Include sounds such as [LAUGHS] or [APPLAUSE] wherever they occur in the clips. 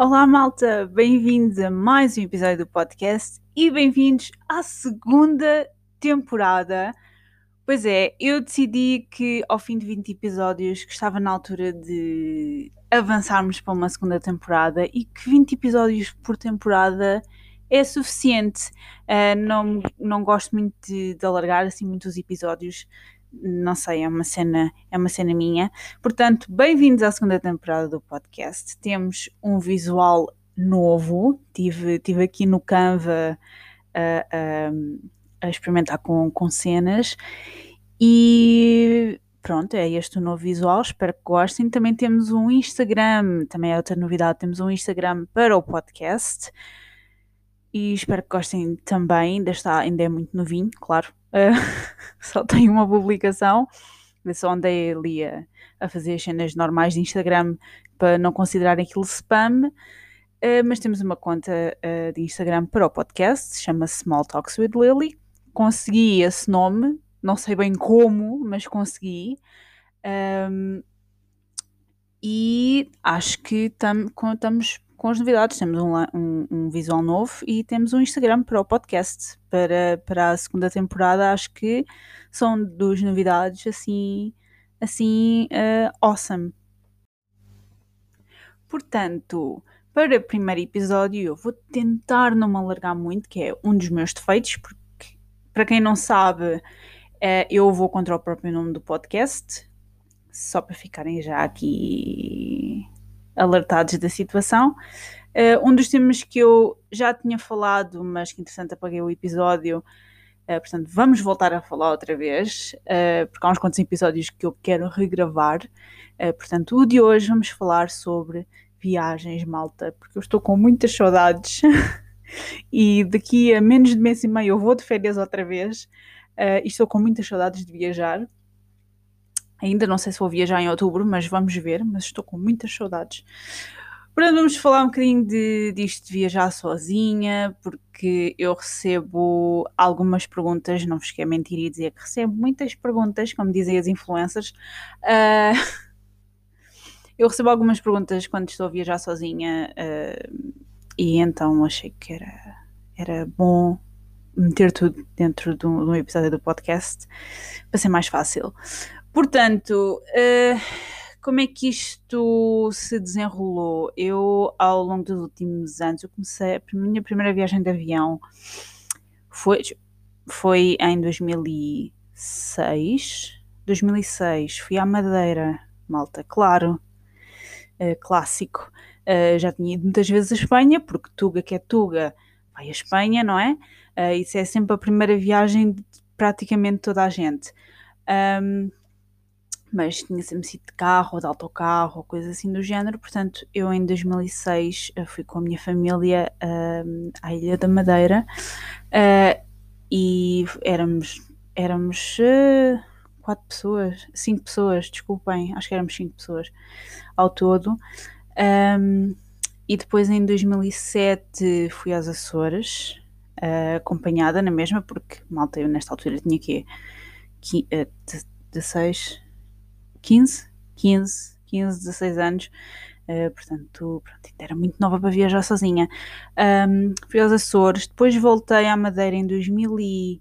Olá, malta! Bem-vindos a mais um episódio do podcast e bem-vindos à segunda temporada. Pois é, eu decidi que ao fim de 20 episódios que estava na altura de avançarmos para uma segunda temporada e que 20 episódios por temporada é suficiente. Uh, não, não gosto muito de, de alargar assim muitos episódios não sei, é uma cena, é uma cena minha. Portanto, bem-vindos à segunda temporada do podcast. Temos um visual novo. Tive, tive aqui no Canva a, a, a experimentar com, com cenas e pronto, é este o novo visual. Espero que gostem. Também temos um Instagram, também é outra novidade. Temos um Instagram para o podcast e espero que gostem também. Ainda, está, ainda é muito novinho, claro. Uh, [LAUGHS] só tenho uma publicação. Só andei ali a, a, fazer as cenas normais de Instagram para não considerarem aquilo spam. Uh, mas temos uma conta uh, de Instagram para o podcast, chama-se Small Talks with Lily. Consegui esse nome, não sei bem como, mas consegui. Um, e acho que tam, estamos com as novidades. Temos um, um, um, visual novo e temos um Instagram para o podcast. Para, para a segunda temporada, acho que são duas novidades assim, assim uh, awesome. Portanto, para o primeiro episódio, eu vou tentar não me alargar muito, que é um dos meus defeitos, porque, para quem não sabe, uh, eu vou contra o próprio nome do podcast, só para ficarem já aqui alertados da situação. Uh, um dos temas que eu já tinha falado, mas que interessante apaguei o episódio, uh, portanto vamos voltar a falar outra vez, uh, porque há uns quantos episódios que eu quero regravar. portanto, o de hoje vamos falar sobre viagens, malta, porque eu estou com muitas saudades [LAUGHS] e daqui a menos de mês e meio eu vou de férias outra vez e estou com muitas saudades de viajar. Ainda não sei se vou viajar em outubro, mas vamos ver. Mas estou com muitas saudades. Portanto, vamos falar um bocadinho de, disto de viajar sozinha, porque eu recebo algumas perguntas, não vos quero mentir e dizer que recebo muitas perguntas, como dizem as influencers. Uh, [LAUGHS] eu recebo algumas perguntas quando estou a viajar sozinha uh, e então achei que era, era bom meter tudo dentro de um, de um episódio do podcast para ser mais fácil. Portanto, uh, como é que isto se desenrolou? Eu, ao longo dos últimos anos, eu comecei, a minha primeira viagem de avião foi, foi em 2006. 2006, fui à Madeira, malta, claro, uh, clássico. Uh, já tinha ido muitas vezes à Espanha, porque Tuga que é Tuga vai à Espanha, não é? Isso é sempre a primeira viagem de praticamente toda a gente. Um, mas tinha sempre sido de carro ou de autocarro coisa assim do género. Portanto, eu em 2006 eh, fui com a minha família uh, à Ilha da Madeira uh, e éramos, éramos uh, quatro pessoas, cinco pessoas, desculpem, acho que éramos cinco pessoas ao todo. Um, e depois em 2007 fui às Açores, acompanhada na mesma, porque malta, eu nesta altura tinha que 16 15, 15, 15, 16 anos. Uh, portanto, pronto, era muito nova para viajar sozinha. Um, fui aos Açores, depois voltei à Madeira em 2012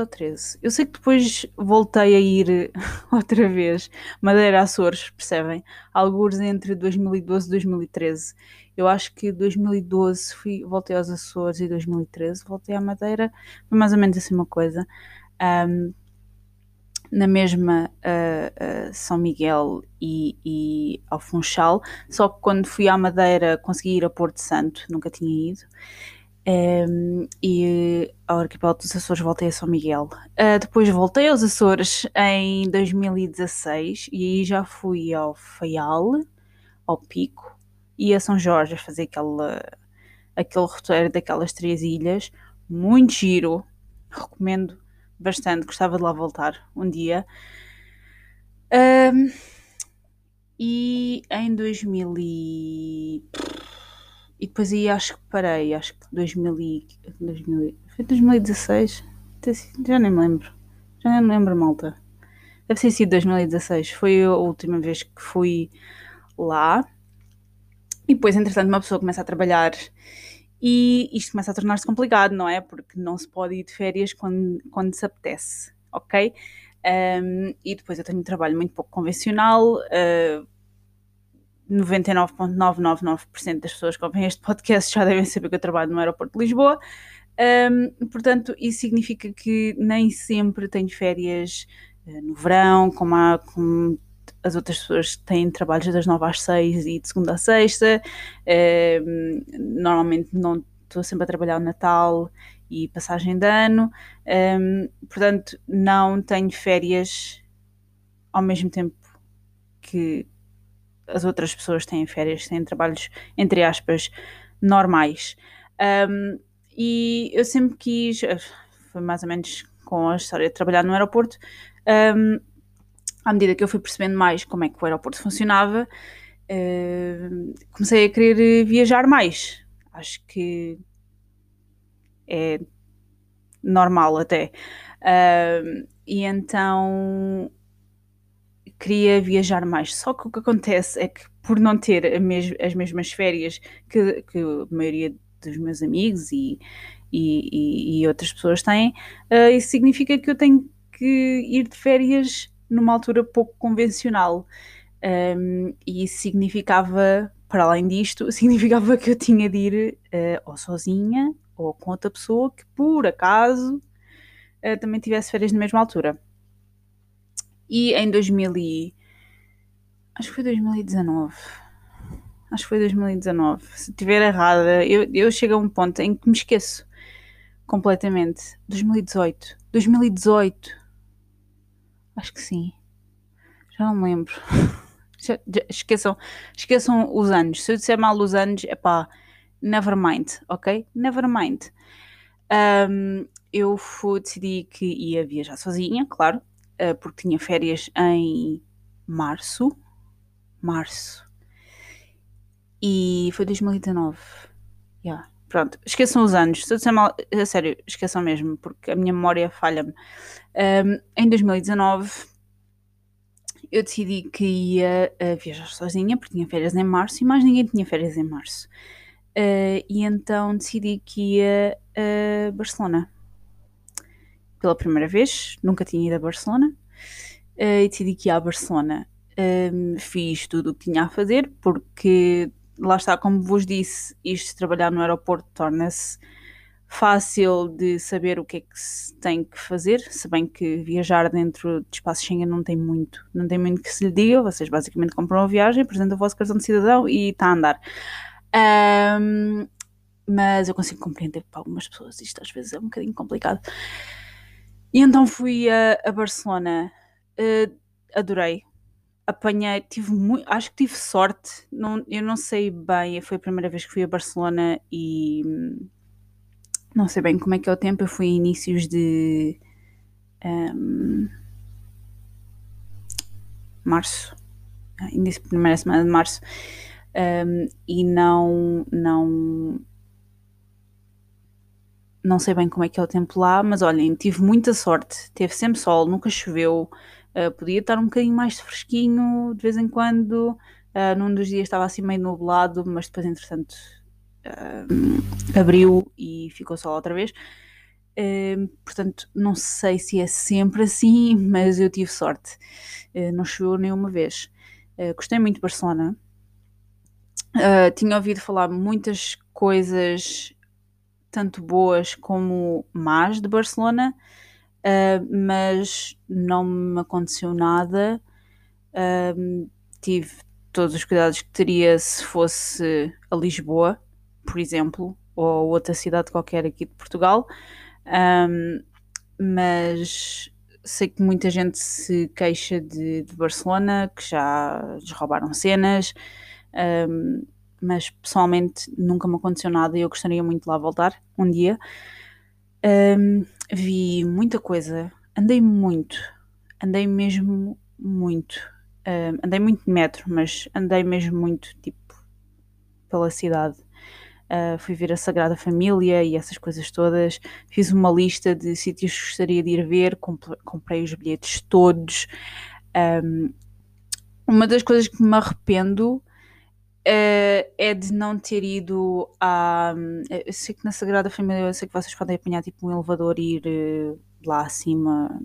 ou 13. Eu sei que depois voltei a ir [LAUGHS] outra vez, Madeira Açores, percebem? Alguns entre 2012 e 2013. Eu acho que 2012 fui, voltei aos Açores e 2013 voltei à Madeira, foi mais ou menos assim uma coisa. Um, na mesma uh, uh, São Miguel e, e ao Funchal, só que quando fui à Madeira consegui ir a Porto Santo, nunca tinha ido. Um, ehm, e ao arquipélago dos Açores voltei a São Miguel. Uh, depois voltei aos Açores em 2016 e aí já fui ao Faial, ao Pico e a São Jorge a fazer aquela, aquele roteiro daquelas três ilhas. Muito giro, recomendo bastante, gostava de lá voltar um dia. Um, e em 2000 e... e depois aí acho que parei, acho que 2000 e... 2000, foi 2016? Já nem me lembro. Já nem me lembro, malta. Deve ter sido 2016. Foi a última vez que fui lá. E depois, entretanto, uma pessoa começa a trabalhar e isto começa a tornar-se complicado, não é? Porque não se pode ir de férias quando, quando se apetece, ok? Um, e depois eu tenho um trabalho muito pouco convencional. Uh, 99,999% das pessoas que ouvem este podcast já devem saber que eu trabalho no aeroporto de Lisboa. Um, portanto, isso significa que nem sempre tenho férias uh, no verão, como, há, como as outras pessoas têm trabalhos das 9 às 6 e de segunda a sexta. Um, normalmente não estou sempre a trabalhar o Natal e passagem de ano. Um, portanto, não tenho férias ao mesmo tempo que as outras pessoas têm férias, têm trabalhos, entre aspas, normais. Um, e eu sempre quis, eh, foi mais ou menos com a história de trabalhar no aeroporto, um, à medida que eu fui percebendo mais como é que o aeroporto funcionava, uh, comecei a querer viajar mais. Acho que é normal até. Uh, e então queria viajar mais. Só que o que acontece é que, por não ter mes as mesmas férias que, que, a maioria dos meus amigos e, e, e outras pessoas têm, uh, isso significa que eu tenho que ir de férias numa altura pouco convencional. Um, e isso significava, para além disto, [LAUGHS] significava que eu tinha de ir uh, ou sozinha ou com outra pessoa que, por acaso, uh, também tivesse férias na mesma altura. E em 2000 e... Acho que foi 2019. Acho que foi 2019. Se estiver errada, eu, eu chego a um ponto em que me esqueço completamente. 2018. 2018. Acho que sim. Já não me lembro. [LAUGHS] Já, já, esqueçam, esqueçam os anos. Se eu disser mal os anos, é pá, never mind, ok? Never mind. Um, eu fui, decidi que ia viajar sozinha, claro, uh, porque tinha férias em março. Março. E foi 2019. Yeah. Pronto, esqueçam os anos. Se eu disser mal, a sério, esqueçam mesmo, porque a minha memória falha-me. Um, em 2019 eu decidi que ia uh, viajar sozinha, porque tinha férias em março e mais ninguém tinha férias em março. Uh, e então decidi que ia a Barcelona pela primeira vez, nunca tinha ido a Barcelona, uh, e decidi que ia a Barcelona. Um, fiz tudo o que tinha a fazer, porque lá está, como vos disse, isto de trabalhar no aeroporto torna-se fácil de saber o que é que se tem que fazer, se bem que viajar dentro de espaço Schengen não tem muito, não tem muito que se lhe diga, vocês basicamente compram a viagem, apresentam o vosso cartão de cidadão e está a andar. Um, mas eu consigo compreender para algumas pessoas isto às vezes é um bocadinho complicado. E então fui a, a Barcelona, uh, adorei. Apanhei, tive muito, acho que tive sorte, não, eu não sei bem, foi a primeira vez que fui a Barcelona e não sei bem como é que é o tempo, eu fui em inícios de um, março, início, primeira semana de março, um, e não, não não sei bem como é que é o tempo lá, mas olhem, tive muita sorte. Teve sempre sol, nunca choveu. Uh, podia estar um bocadinho mais fresquinho de vez em quando. Uh, num dos dias estava assim meio nublado, mas depois, entretanto, uh, abriu e ficou sol outra vez. Portanto, não sei se é sempre assim, [LAUGHS] mas eu tive sorte. Não choveu nenhuma vez. gostei muito de Barcelona. tinha ouvido falar muitas coisas tanto boas como más de Barcelona, uh, mas não me aconteceu nada. Uh, tive todos os cuidados que teria se fosse a Lisboa, por exemplo, ou outra cidade qualquer aqui de Portugal. Um, mas sei que muita gente se queixa de, de Barcelona, que já lhes roubaram cenas. Um, mas pessoalmente nunca me aconteceu nada e eu gostaria muito de lá voltar um dia. Um, vi muita coisa, andei muito, andei mesmo muito. Andei muito de metro, mas andei mesmo muito tipo pela cidade. Uh, fui ver a Sagrada Família e essas coisas todas. Fiz uma lista de sítios que gostaria de ir ver, comprei os bilhetes todos. Um, uma das coisas que me arrependo uh, é de não ter ido a. Eu sei que na Sagrada Família, eu sei que vocês podem apanhar tipo um elevador e ir uh, lá acima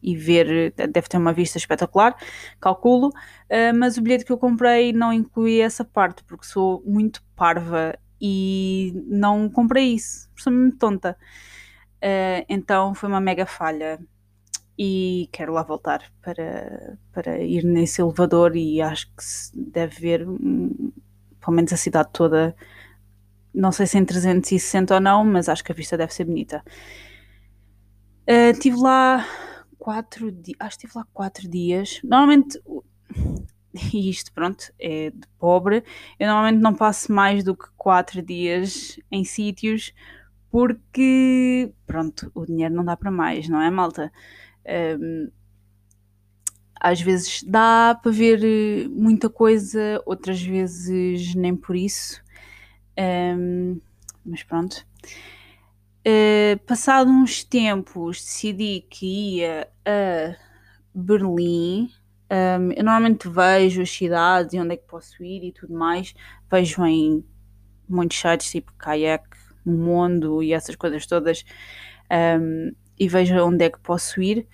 e ver, deve ter uma vista espetacular, calculo, uh, mas o bilhete que eu comprei não incluía essa parte, porque sou muito parva e não comprei isso, sou muito tonta. Então foi uma mega falha e quero lá voltar para, para ir nesse elevador e acho que deve ver um, pelo menos a cidade toda não sei se em 360 ou não, mas acho que a vista deve ser bonita. Uh, tive lá quatro dias, acho que estive lá quatro dias. Normalmente, [LAUGHS] e isto pronto, é de pobre, eu normalmente não passo mais do que quatro dias em sítios porque, pronto, o dinheiro não dá para mais, não é, malta? Um, às vezes dá para ver eh, muita coisa, outras vezes nem por isso. Um, mas pronto. Uh, passado uns tempos, decidi que ia a Berlim. Um, eu normalmente vejo as cidades e onde é que posso ir e tudo mais. Vejo em muitos sites tipo Kayak, Mundo e essas coisas todas. Um, e vejo onde é que posso ir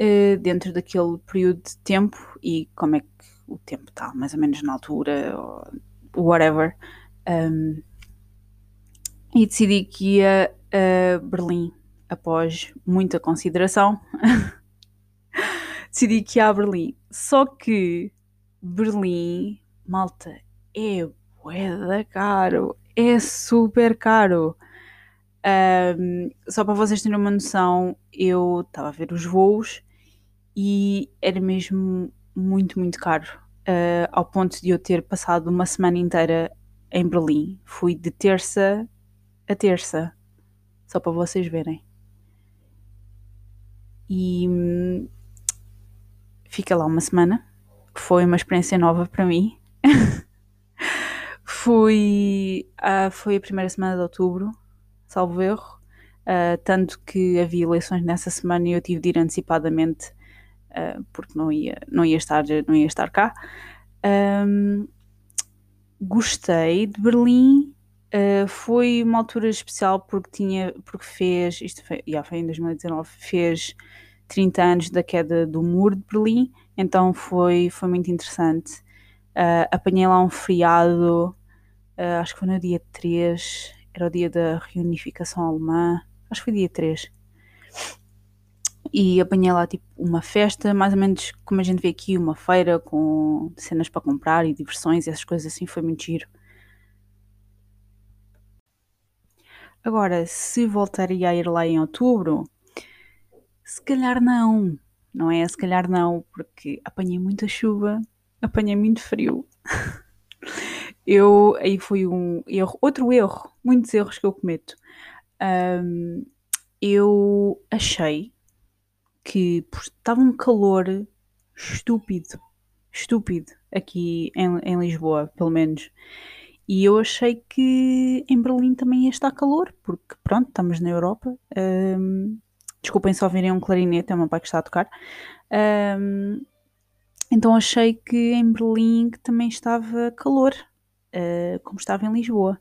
uh, dentro daquele período de tempo e como é que o tempo está, mais ou menos na altura, ou whatever. Um, e decidi que ia a Berlim após muita consideração. [LAUGHS] decidi que ia a Berlim. Só que Berlim, malta, é bué caro. É super caro. Um, só para vocês terem uma noção, eu estava a ver os voos e era mesmo muito, muito caro. Uh, ao ponto de eu ter passado uma semana inteira em Berlim. Fui de terça a terça, só para vocês verem. E hum, fica lá uma semana. Foi uma experiência nova para mim. [LAUGHS] fui, uh, foi a primeira semana de outubro salvo erro, uh, tanto que havia eleições nessa semana e eu tive de ir antecipadamente uh, porque não ia, não, ia estar, não ia estar cá. Um, gostei de Berlim. Uh, foi uma altura especial porque tinha, porque fez, isto foi, já foi em 2019, fez 30 anos da queda do muro de Berlim, então foi, foi muito interessante. Uh, apanhei lá um feriado, uh, acho que foi no dia 3, era o dia da reunificação alemã, acho que foi dia 3. E apanhei lá tipo uma festa, mais ou menos como a gente vê aqui, uma feira com cenas para comprar e diversões e essas coisas assim, foi muito giro. Agora, se voltaria a ir lá em outubro, se calhar não, não é? Se calhar não, porque apanhei muita chuva, apanhei muito frio. [LAUGHS] eu aí foi um erro, outro erro, muitos erros que eu cometo. Um, eu achei que estava um calor estúpido, estúpido aqui em, em Lisboa, pelo menos. E eu achei que em Berlim também ia estar calor, porque pronto, estamos na Europa. Um, desculpem só virem um clarinete, é uma pai que está a tocar. Um, então achei que em Berlim também estava calor uh, como estava em Lisboa,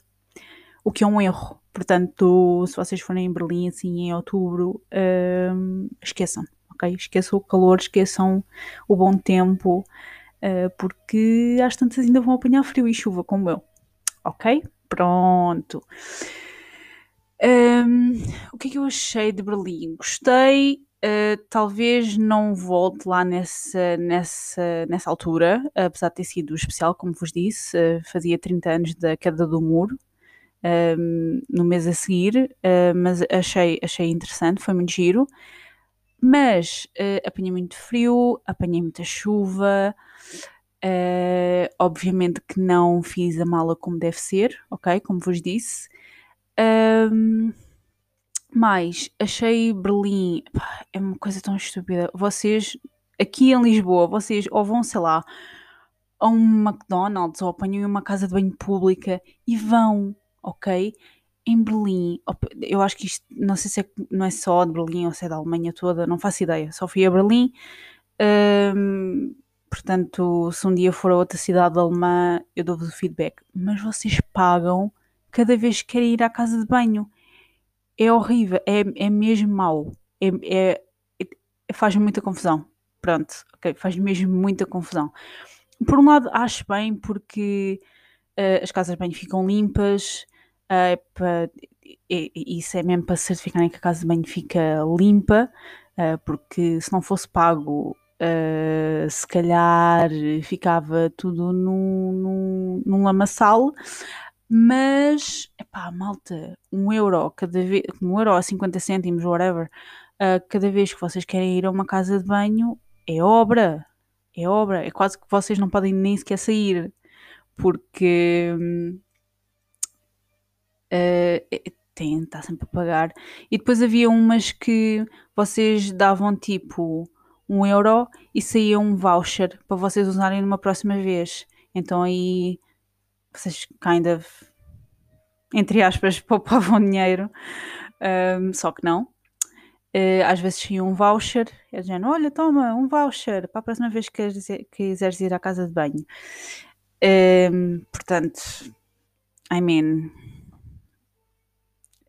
o que é um erro. Portanto, se vocês forem em Berlim assim em outubro, uh, esqueçam, ok? Esqueçam o calor, esqueçam o bom tempo, uh, porque às tantas ainda vão apanhar frio e chuva como eu, ok? Pronto. Um, o que é que eu achei de Berlim? Gostei, Uh, talvez não volte lá nessa, nessa, nessa altura, apesar de ter sido especial, como vos disse, uh, fazia 30 anos da queda do muro, ehm, no mês a seguir, uh, mas achei, achei interessante, foi muito giro. Mas apanhei muito frio, apanhei muita chuva, obviamente que não fiz a mala como deve ser, ok? Como vos disse. Um, mas achei Berlim pá, é uma coisa tão estúpida. Vocês, aqui em Lisboa, vocês ou vão, sei lá, a um McDonald's ou apanham uma casa de banho pública e vão, ok? Em Berlim, eu acho que isto, não sei se é, não é só de Berlim ou se é da Alemanha toda, não faço ideia. Só fui a Berlim, hum, portanto, se um dia for a outra cidade alemã, eu dou-vos o feedback. Mas vocês pagam cada vez que querem ir à casa de banho. É horrível, é, é mesmo mau. É, é, é faz muita confusão. Pronto, ok, faz mesmo muita confusão. Por um lado, acho bem porque uh, as casas de banho ficam limpas, uh, pra, e, e isso é mesmo para certificarem que a casa de banho fica limpa, uh, porque se não fosse pago Uh, se calhar ficava tudo num, num, num lamaçal, mas, epá, malta, um euro cada vez, um euro a 50 cêntimos, whatever, uh, cada vez que vocês querem ir a uma casa de banho, é obra, é obra, é quase que vocês não podem nem sequer sair, porque uh, tem, está sempre a pagar. E depois havia umas que vocês davam tipo um euro e saía um voucher para vocês usarem numa próxima vez. Então aí vocês kind of, entre aspas, [LAUGHS] poupavam dinheiro, um, só que não. Uh, às vezes tinha um voucher, é dizendo, olha, toma, um voucher para a próxima vez que quiseres ir à casa de banho. Um, portanto, I mean,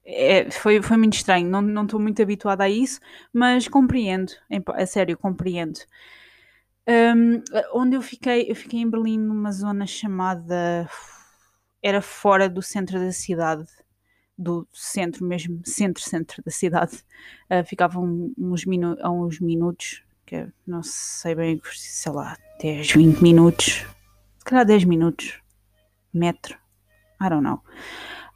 é, foi, foi muito estranho, não estou muito habituada a isso, mas compreendo, a sério, compreendo. Um, onde eu fiquei, eu fiquei em Berlim numa zona chamada. Era fora do centro da cidade, do centro mesmo, centro-centro da cidade. Uh, [LAUGHS] ficava uns minu a uns minutos, que não sei bem, sei lá, 10, 20 minutos, se calhar 10 minutos, metro, I don't know.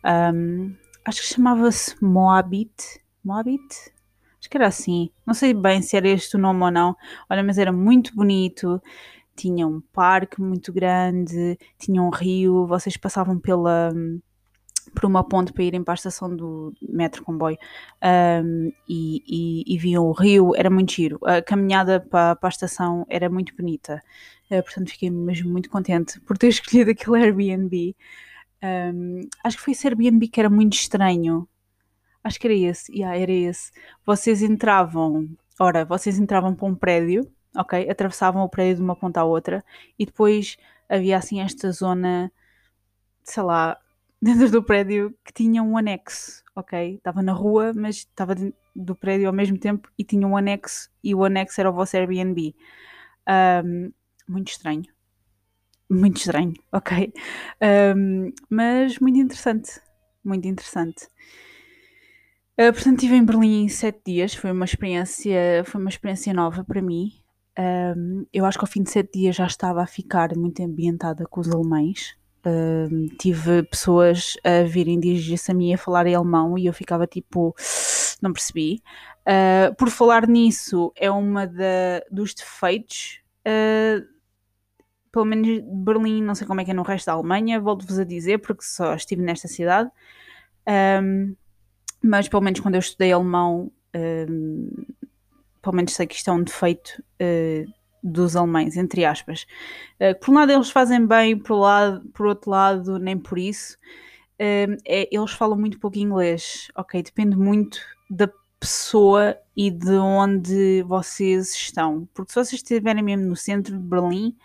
Um, acho que chamava-se Moabit. Moabit? Que era assim. Não sei bem se era este o nome ou não. Olha, mas era muito bonito. Tinha um parque muito grande, tinha um rio. Vocês passavam pela por uma ponte para irem para a estação do metro comboio um, e, e, e, viam o rio, era muito giro. A caminhada para, para a estação era muito bonita, uh, portanto fiquei mesmo muito contente por ter [LAUGHS] escolhido aquele Airbnb. Um, acho que foi esse Airbnb que era muito estranho. Acho que era esse, yeah, era esse. Vocês entravam, ora, vocês entravam para um prédio, ok? Atravessavam o prédio de uma ponta à outra e depois havia assim esta zona, sei lá, [LAUGHS] dentro do prédio que tinha um anexo, ok? Estava na rua, mas estava dentro do prédio ao mesmo tempo e tinha um anexo e o anexo era o vosso Airbnb. Um, muito estranho muito estranho, ok? Um, mas muito interessante, muito interessante. Uh, portanto, estive em Berlim sete dias, foi uma experiência, foi uma experiência nova para mim. Um, eu acho que ao fim de sete dias já estava a ficar muito ambientada com os alemães. Um, tive pessoas a virem dirigir-se a mim a falar em alemão e eu ficava tipo, não percebi. Uh, por falar nisso, é uma da, dos defeitos uh, pelo menos Berlim, não sei como é que é no resto da Alemanha, volto-vos a dizer, porque só estive nesta cidade. Um, mas pelo menos quando eu estudei alemão, um, pelo menos sei que isto é um defeito uh, dos alemães, entre aspas. Uh, por um lado eles fazem bem, por, lado, por outro lado nem por isso. Uh, é, eles falam muito pouco inglês, ok? Depende muito da pessoa e de onde vocês estão. Porque se vocês estiverem mesmo no centro de Berlim,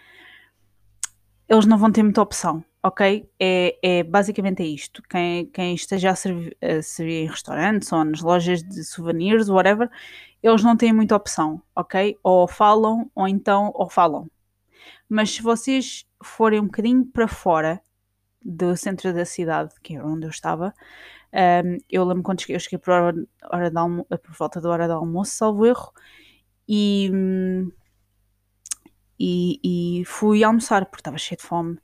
eles não vão ter muita opção, ok? É, é basicamente é isto. Quem, quem esteja a servir, a servir em restaurantes ou nas lojas de souvenirs, whatever, eles não têm muita opção, ok? Ou falam, ou então, ou falam. Mas se vocês forem um bocadinho para fora do centro da cidade, que era onde eu estava, um, eu lembro quando cheguei, eu cheguei por, hora, hora de por volta da hora do almoço, salvo erro, e. Hum, e, e fui almoçar porque estava cheio de fome.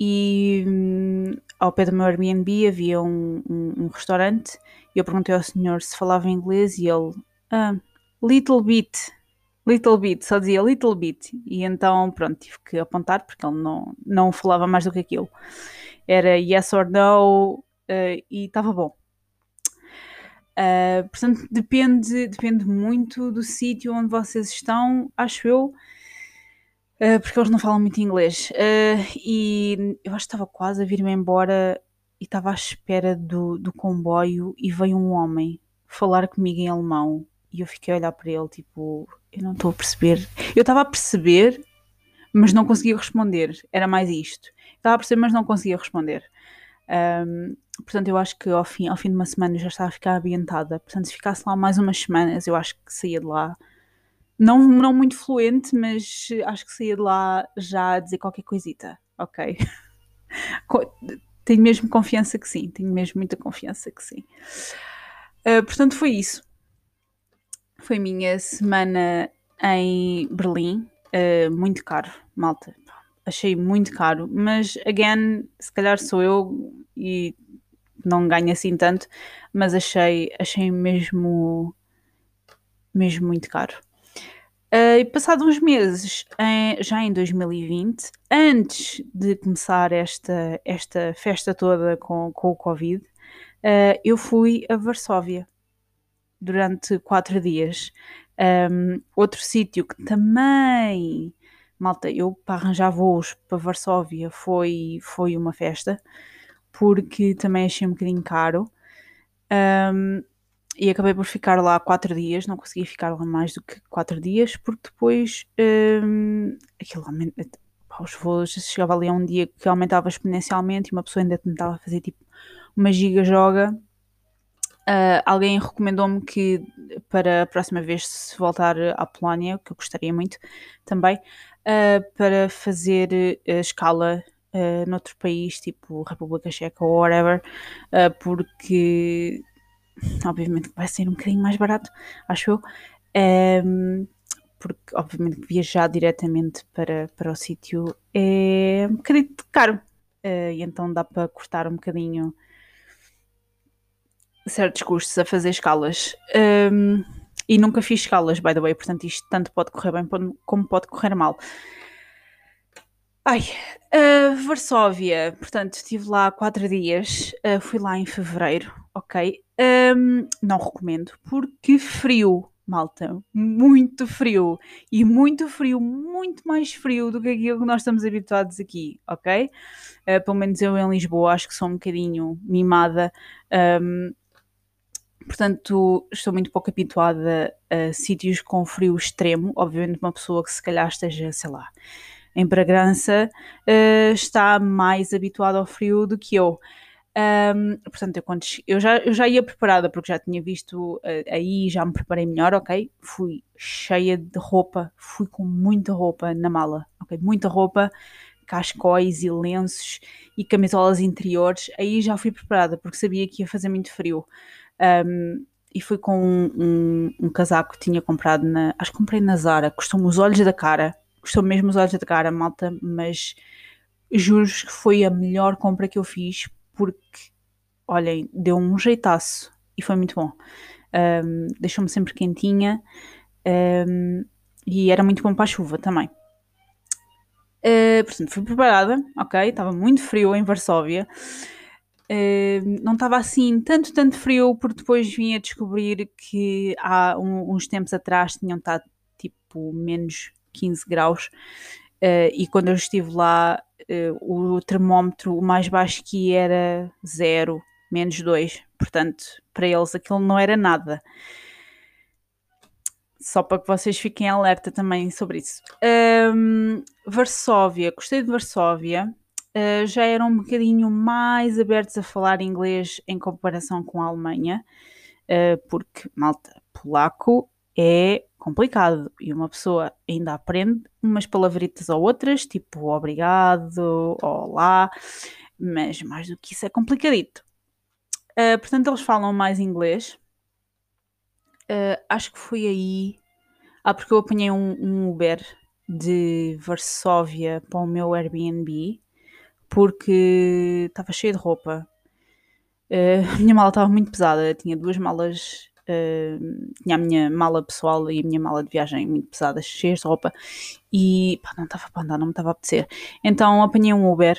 E hum, ao pé do meu Airbnb havia um, um, um, restaurante e eu perguntei ao senhor se falava inglês e ele, ah, little bit, little bit, só dizia little bit. E então, pronto, tive que apontar porque ele não, não falava mais do que aquilo. Era yes or no uh, e estava bom. Uh, portanto, depende, depende muito do sítio onde vocês estão, acho eu. Uh, porque eles não falam muito inglês. Uh, e eu acho que estava quase a vir-me embora e estava à espera do, do comboio e veio um homem falar comigo em alemão e eu fiquei a olhar para ele tipo, eu não estou a perceber. Eu estava a perceber mas não conseguia responder. Era mais isto. Estava a perceber, mas não conseguia responder. Um, portanto, eu acho que ao fim, ao fim de uma semana já estava a ficar ambientada. Portanto, se ficasse lá mais umas semanas, eu acho que saía de lá. Não, não muito fluente, mas acho que saía de lá já a dizer qualquer coisita. Ok? [LAUGHS] tenho mesmo confiança que sim. Tenho mesmo muita confiança que sim. Uh, portanto, foi isso. Foi minha semana em Berlim. Uh, muito caro, malta. Achei muito caro, mas again, se calhar sou eu e não ganho assim tanto, mas achei, achei mesmo, mesmo muito caro. Uh, e passado uns meses, em, já em 2020, antes de começar esta, esta festa toda com, com o Covid, uh, eu fui a Varsóvia durante quatro dias. Um, outro sítio que também, malta, eu para arranjar voos para Varsóvia foi, foi uma festa, porque também achei um bocadinho caro. Um, e acabei por ficar lá quatro dias, não consegui ficar lá mais do que quatro dias, porque depois um, aquilo os voos chegava ali a um dia que aumentava exponencialmente e uma pessoa ainda tentava fazer tipo uma giga joga Uh, alguém recomendou-me que para a próxima vez, se voltar à Polónia, que eu gostaria muito também, uh, para fazer uh, escala uh, noutro país, tipo República Checa ou whatever, porque obviamente vai ser um bocadinho mais barato, acho eu. Um, porque obviamente viajar diretamente para, para o sítio é um bocadinho caro. e então dá para cortar um bocadinho certos custos a fazer escalas. Um, e nunca fiz escalas, by the way, portanto isto tanto pode correr bem como pode correr mal. Ai, uh, Varsóvia, portanto estive lá quatro dias, uh, fui lá em fevereiro, ok? Um, não recomendo, porque frio, malta, muito frio e muito frio, muito mais frio do que aquilo que nós estamos habituados aqui, ok? Uh, pelo menos eu em Lisboa acho que sou um bocadinho mimada. Um, Portanto, estou muito pouco habituada a sítios com frio extremo. Obviamente, uma pessoa que se calhar esteja, sei lá, em Bragança, uh, está mais habituada ao frio do que eu. Um, portanto, eu, quando, eu, já, eu já ia preparada porque já tinha visto uh, aí, já me preparei melhor, ok? Fui cheia de roupa, fui com muita roupa na mala, ok? Muita roupa, cascóis e lenços e camisolas interiores. Aí já fui preparada porque sabia que ia fazer muito frio. Um, e fui com um, um, um, casaco que tinha comprado na. Acho que comprei na Zara, custou-me os olhos da cara, custou mesmo os olhos da cara, malta, mas juro que foi a melhor compra que eu fiz porque, olhem, deu um jeitaço e foi muito bom. Um, Deixou-me sempre quentinha e era muito bom para a chuva também. Uh, portanto, fui preparada, ok? Estava muito frio em Varsóvia. Uh, não estava assim tanto, tanto frio, porque depois vim a descobrir que há um, uns tempos atrás tinham estado tipo menos 15 graus. Uh, e quando eu estive lá, o termómetro mais baixo que era zero, menos 2. Portanto, para eles aquilo não era nada. Só para que vocês fiquem alerta também sobre isso. Um, Varsóvia, gostei de Varsóvia uh, já eram um bocadinho mais abertos a falar inglês em comparação com a Alemanha, uh, porque, malta, polaco é complicado e uma pessoa ainda aprende umas palavritas ou outras, tipo obrigado, olá, mas mais do que isso é complicadito. Uh, portanto, eles falam mais inglês. Uh, acho que foi aí. Ah, porque eu apanhei um, um Uber de Varsóvia para o meu Airbnb porque estava cheia de roupa. Uh, a [LAUGHS] minha mala estava muito pesada, tinha duas malas, uh, tinha a minha mala pessoal e a minha mala de viagem muito pesadas, cheias de roupa, e pá, não estava para andar, não me estava a apetecer. Então apanhei um Uber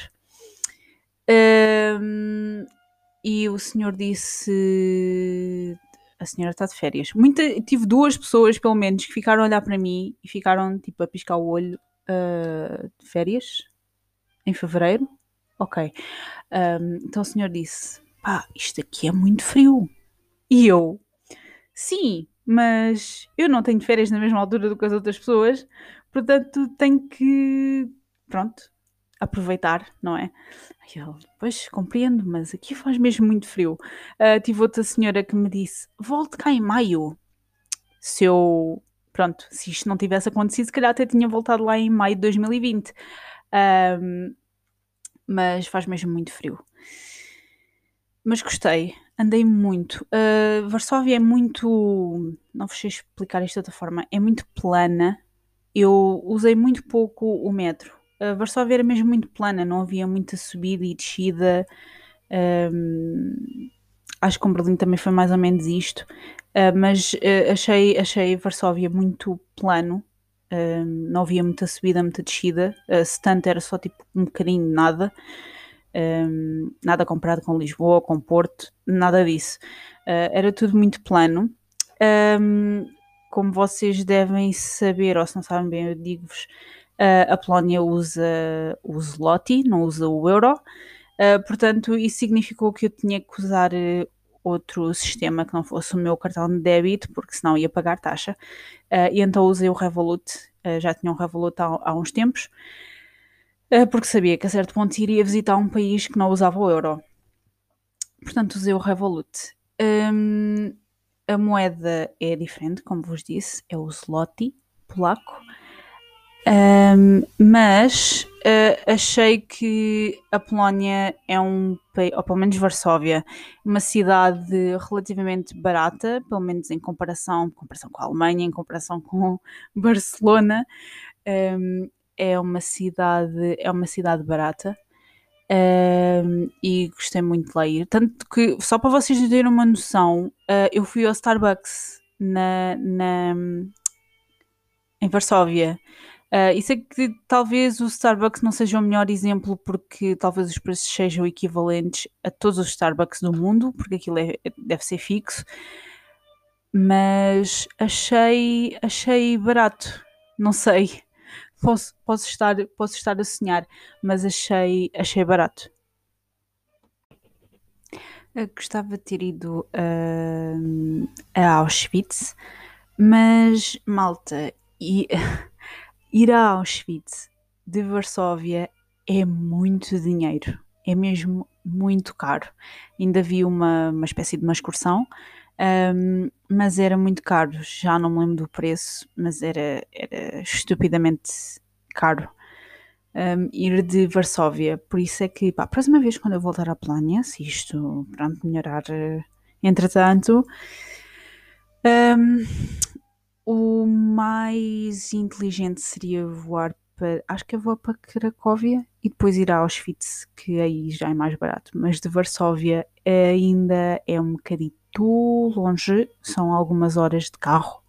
uh, e o senhor disse. A senhora está de férias. Muita, tive duas pessoas, pelo menos, que ficaram a olhar para mim e ficaram tipo a piscar o olho de férias em fevereiro Ok. Um, então o senhor disse: pá, isto aqui é muito frio. E eu: sim, mas eu não tenho férias na mesma altura do que as outras pessoas, portanto tenho que, pronto, aproveitar, não é? E ele, pois, compreendo, mas aqui faz mesmo muito frio. Uh, tive outra senhora que me disse, volte cá em maio. Se eu, pronto, se isto não tivesse acontecido, se calhar até tinha voltado lá em maio de 2020. Um, mas faz mesmo muito frio. Mas gostei, andei muito. Uh, Varsóvia é muito. Não vos sei explicar isto de outra forma. É muito plana. Eu usei muito pouco o metro. Uh, Varsóvia era mesmo muito plana, não havia muita subida e descida. Um, acho que com Berlim também foi mais ou menos isto. Uh, mas uh, achei, achei Varsóvia muito plano. Uh, não havia muita subida, muita descida. se tanto era só tipo um bocadinho nada. Um, nada comparado com Lisboa, com Porto, nada disso. era tudo muito plano. Um, como vocês devem saber, ou se não sabem bem, eu digo-vos, a Polónia usa o zloty, não usa o euro. portanto, isso significou que eu tinha que usar outro sistema que não fosse o meu cartão de débito, porque senão ia pagar taxa. Uh, e então usei o Revolut, uh, já tinha um Revolut há, há uns tempos, uh, porque sabia que a certo ponto iria visitar um país que não usava o euro. Portanto, usei o Revolut. Um, a moeda é diferente, como vos disse, é o zloty polaco. Um, mas uh, achei que a Polónia é um país, ou pelo menos Varsóvia, uma cidade relativamente barata, pelo menos em comparação, comparação com a Alemanha, em comparação com [LAUGHS] Barcelona. Um, é uma cidade, é uma cidade barata. E gostei muito de lá ir. Tanto que, só para vocês terem uma noção, uh, eu fui ao Starbucks na, na, em Varsóvia Uh, e sei que talvez o Starbucks não seja o melhor exemplo porque talvez os preços sejam equivalentes a todos os Starbucks do mundo, porque aquilo é, deve ser fixo. Mas achei, achei barato. Não sei. Posso, posso, estar, posso estar a sonhar, mas achei, achei barato. Eu gostava de ter ido uh, a Auschwitz, mas malta, e [LAUGHS] Ir a Auschwitz de Varsóvia é muito dinheiro, é mesmo muito caro. Ainda vi uma, uma espécie de uma excursão, um, mas era muito caro. Já não me lembro do preço, mas era, era estupidamente caro. Um, ir de Varsóvia, por isso é que pá, a próxima vez quando eu voltar à Polónia, se isto pronto, melhorar uh, entretanto, um, o mais inteligente seria voar para. Acho que é voar para Cracóvia e depois ir a Auschwitz, que aí já é mais barato. Mas de Varsóvia ainda é um bocadito longe, são algumas horas de carro.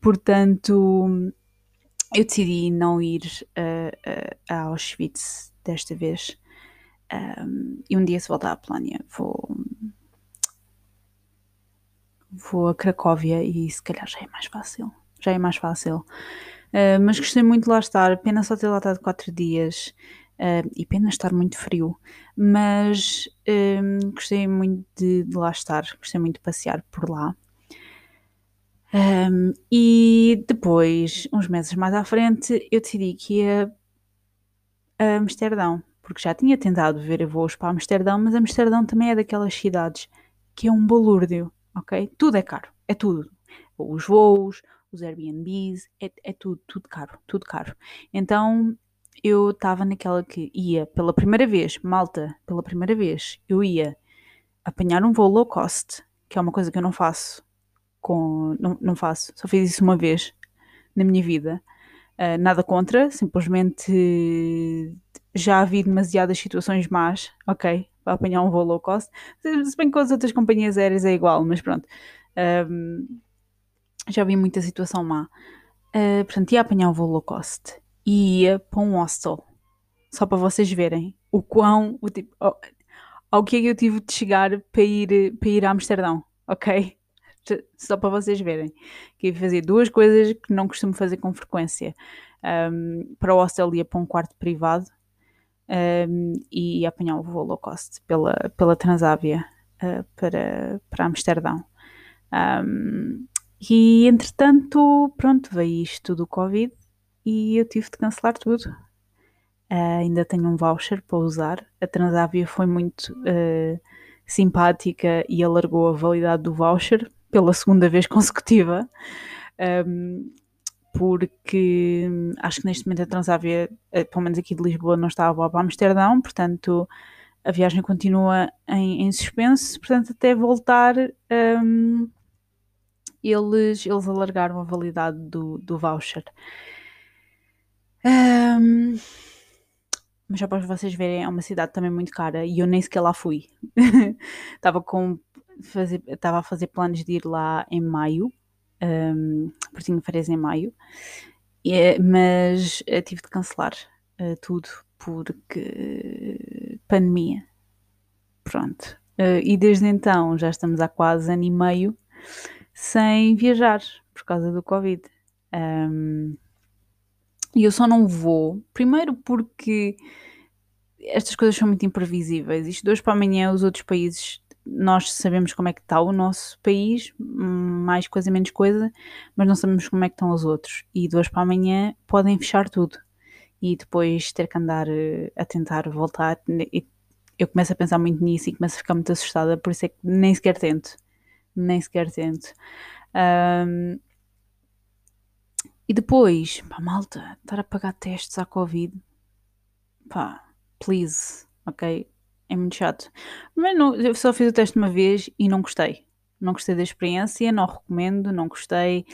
Portanto, eu decidi não ir a, a Auschwitz desta vez. Um, e um dia, se voltar à Polónia, vou, vou a Cracóvia e se calhar já é mais fácil. Já é mais fácil. Uh, mas gostei muito de lá estar. Pena só ter lá estado 4 dias. Uh, e pena estar muito frio. Mas uh, gostei muito de, de, lá estar. Gostei muito de passear por lá. Um, e depois, uns meses mais à frente, eu decidi que ia a Amsterdão. Porque já tinha tentado ver voos para Amsterdão, mas Amsterdão também é daquelas cidades que é um balúrdio ok? Tudo é caro, é tudo. Os voos, os Airbnbs, é, é tudo, tudo caro, tudo caro. Então eu estava naquela que ia pela primeira vez, malta, pela primeira vez, eu ia apanhar um voo low cost, que é uma coisa que eu não faço com. Não, não faço, só fiz isso uma vez na minha vida. Uh, nada contra, simplesmente já havia demasiadas situações más, ok, para apanhar um voo low cost. Se bem que com as outras companhias aéreas é igual, mas pronto. Um, já vi muita situação má. Uh, portanto, ia apanhar um voo low cost e ia para um hostel. Só para vocês verem o quão. O tipo, ao, ao que é que eu tive de chegar para ir, para ir a Amsterdão, ok? Só para vocês verem. Que ia fazer duas coisas que não costumo fazer com frequência. Um, para o hostel ia para um quarto privado um, e apanhar o voo low cost pela, pela Transávia uh, para, para Amsterdão. Um, e entretanto, pronto, veio isto do Covid e eu tive de cancelar tudo. Uh, ainda tenho um voucher para usar. A Transavia foi muito uh, simpática e alargou a validade do voucher pela segunda vez [LAUGHS] consecutiva. Um, porque acho que neste momento a Transavia, eh, pelo menos aqui de Lisboa, não está a voar para Amsterdão, portanto a viagem continua em, em suspenso, portanto até voltar um, eles, eles alargaram a validade do, do voucher. Um, mas só para vocês verem, é uma cidade também muito cara e eu nem sequer lá fui. [LAUGHS] Estava com a fazer planos de ir lá em maio, um, porque tinha férias em maio, e, mas uh, tive de cancelar uh, tudo porque pandemia. Pronto. Uh, e desde então já estamos há quase ano e meio sem viajar por causa do Covid. Um, e eu só não vou, primeiro porque estas coisas são muito imprevisíveis. Isto de hoje para amanhã, os outros países, nós sabemos como é que está o nosso país, mais coisa, menos coisa, mas não sabemos como é que estão os outros. E de hoje para amanhã podem fechar tudo. E depois ter que andar eh, a tentar voltar. Eu começo a pensar muito nisso e começo a ficar muito assustada, por isso é que nem sequer tento. Nem sequer tento. Um, e depois, pá, malta, estar a pagar testes à Covid, pá, please, ok? É muito chato. Mas não, eu só fiz o teste uma vez e não gostei. Não gostei da experiência, não recomendo, não gostei.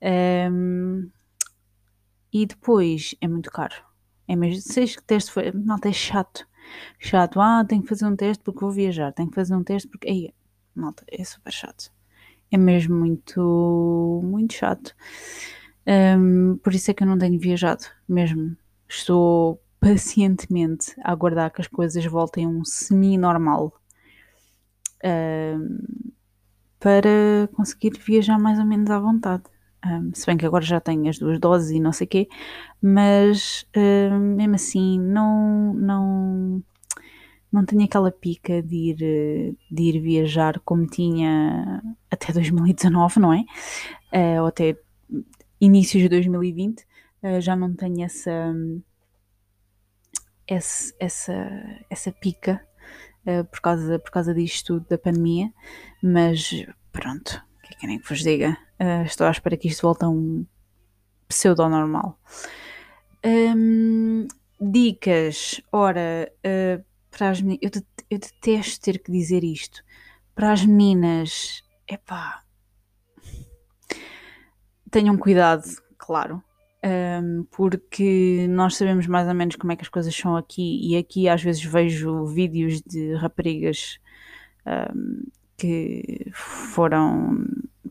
Um, e depois é muito caro. É mesmo, sei que teste foi. Malta, é chato. Chato. Ah, tenho que fazer um teste porque vou viajar. Tenho que fazer um teste porque. Aí, malta, é super chato. É mesmo muito, muito chato. Um, por isso é que eu não tenho viajado, mesmo. Estou [LAUGHS] pacientemente a aguardar que as coisas voltem a um semi-normal um, para conseguir viajar mais ou menos à vontade. Um, se bem que agora já tenho as duas doses e não sei o quê, mas mesmo assim não, não, não tenho aquela pica de ir, de ir viajar como tinha até 2019, não é? Uh, ou até inícios de 2020, uh, eh, já não tenho essa, essa, essa, essa pica uh, por, causa, por causa disto tudo da pandemia, mas pronto, o que é que querem que vos diga? Uh, estou à espera que isto volte a um pseudo-normal. Um, dicas, ora, uh, para as meninas, eu, eu detesto ter que dizer isto. Para as meninas, epá, tenham cuidado, claro, um, porque nós sabemos mais ou menos como é que as coisas são aqui, e aqui às vezes vejo vídeos de raparigas um, que foram.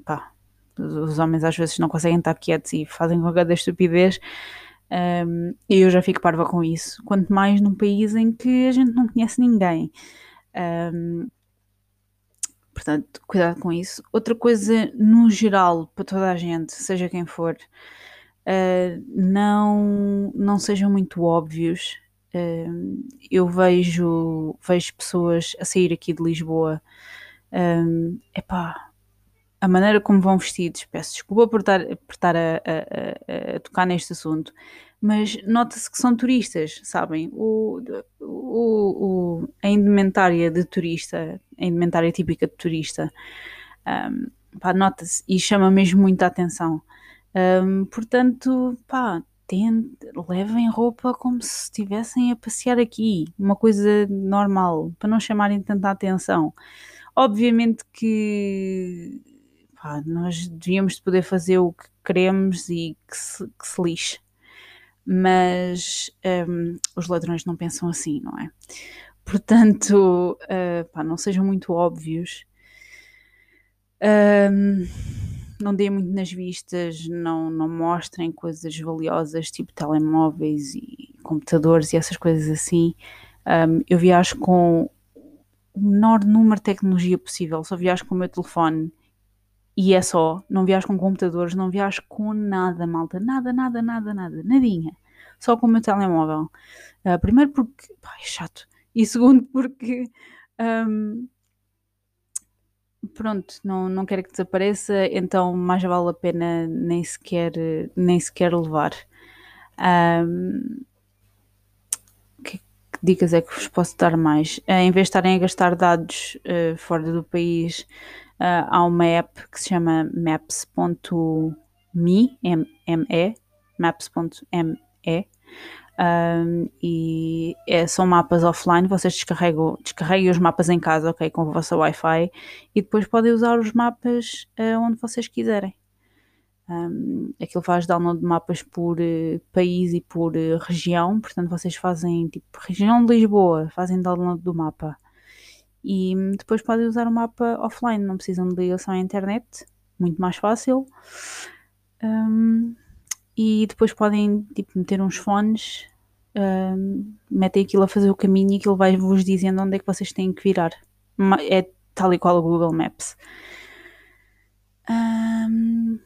Pá, os homens às vezes não conseguem estar quietos e fazem qualquer estupidez. Um, e eu já fico parva com isso, quanto mais num país em que a gente não conhece ninguém. Um, Portanto, cuidado com isso. Outra coisa, no geral, para toda a gente, seja quem for, uh, não, não sejam muito óbvios. Uh, eu vejo, vejo pessoas a sair aqui de Lisboa. Um, epá, a maneira como vão vestidos, peço desculpa por estar, por estar a, a, a, a tocar neste assunto, mas nota-se que são turistas, sabem? O, o, o, a indumentária de turista, a indumentária típica de turista, um, nota-se e chama mesmo muita atenção. Um, portanto, pá, levem roupa como se estivessem a passear aqui, uma coisa normal, para não chamarem tanta atenção. Obviamente que pá, nós devíamos poder fazer o que queremos e que se, que se lixe mas um, os ladrões não pensam assim, não é? Portanto, uh, pá, não sejam muito óbvios, um, não deem muito nas vistas, não, não mostrem coisas valiosas tipo telemóveis e computadores e essas coisas assim. Um, eu viajo com o menor número de tecnologia possível, só viajo com o meu telefone e é só, não viajo com computadores, não viajo com nada, malta, nada, nada, nada, nada, nadinha, só com o meu telemóvel. Uh, primeiro porque pá, é chato, e segundo porque um, pronto, não, não quero que desapareça, então mais vale a pena nem sequer, nem sequer levar. Um, que, que, dicas é que vos posso dar mais? Uh, em vez de estarem a gastar dados uh, fora do país, uh, há uma app que se chama maps.me, M-E, maps.me, um, e é, são mapas offline, vocês descarregam, descarreguem os mapas em casa, ok, com o vosso Wi-Fi, e depois podem usar os mapas uh, onde vocês quiserem. Um, aquilo faz download de mapas por uh, país e por uh, região, portanto vocês fazem tipo região de Lisboa, fazem download do mapa e depois podem usar o mapa offline, não precisam de ligação à internet, muito mais fácil. Um, e depois podem tipo, meter uns fones um, metem aquilo a fazer o caminho e aquilo vai-vos dizendo onde é que vocês têm que virar. É tal e qual o Google Maps. Um,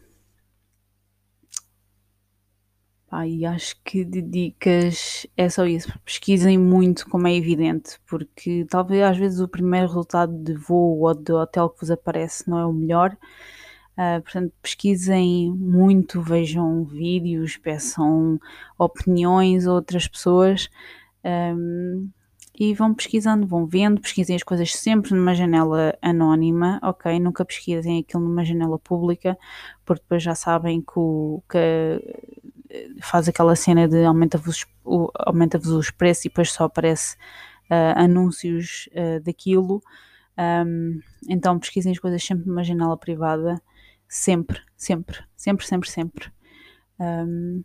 e acho que de dicas é só isso. Pesquisem muito, como é evidente, porque talvez às vezes o primeiro resultado de voo ou de hotel que vos aparece não é o melhor. Uh, portanto, pesquisem muito, vejam vídeos, peçam opiniões a outras pessoas um, e vão pesquisando, vão vendo, pesquisem as coisas sempre numa janela anónima, ok? Nunca pesquisem aquilo numa janela pública, porque depois já sabem que, o, que faz aquela cena de aumenta-vos aumenta os preços e depois só aparece uh, anúncios uh, daquilo. Um, então pesquisem as coisas sempre numa janela privada sempre, sempre, sempre, sempre, sempre. Um,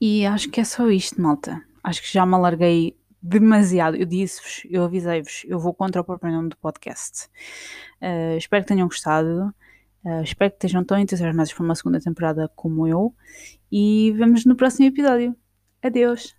e acho que é só isto, malta. Acho que já me alarguei demasiado. Eu disse-vos, eu avisei-vos, eu vou contra o próprio nome do podcast. Uh, espero que tenham gostado. Uh, espero que estejam tão entusiasmados por uma segunda temporada como eu. E vemos no próximo episódio. Adeus!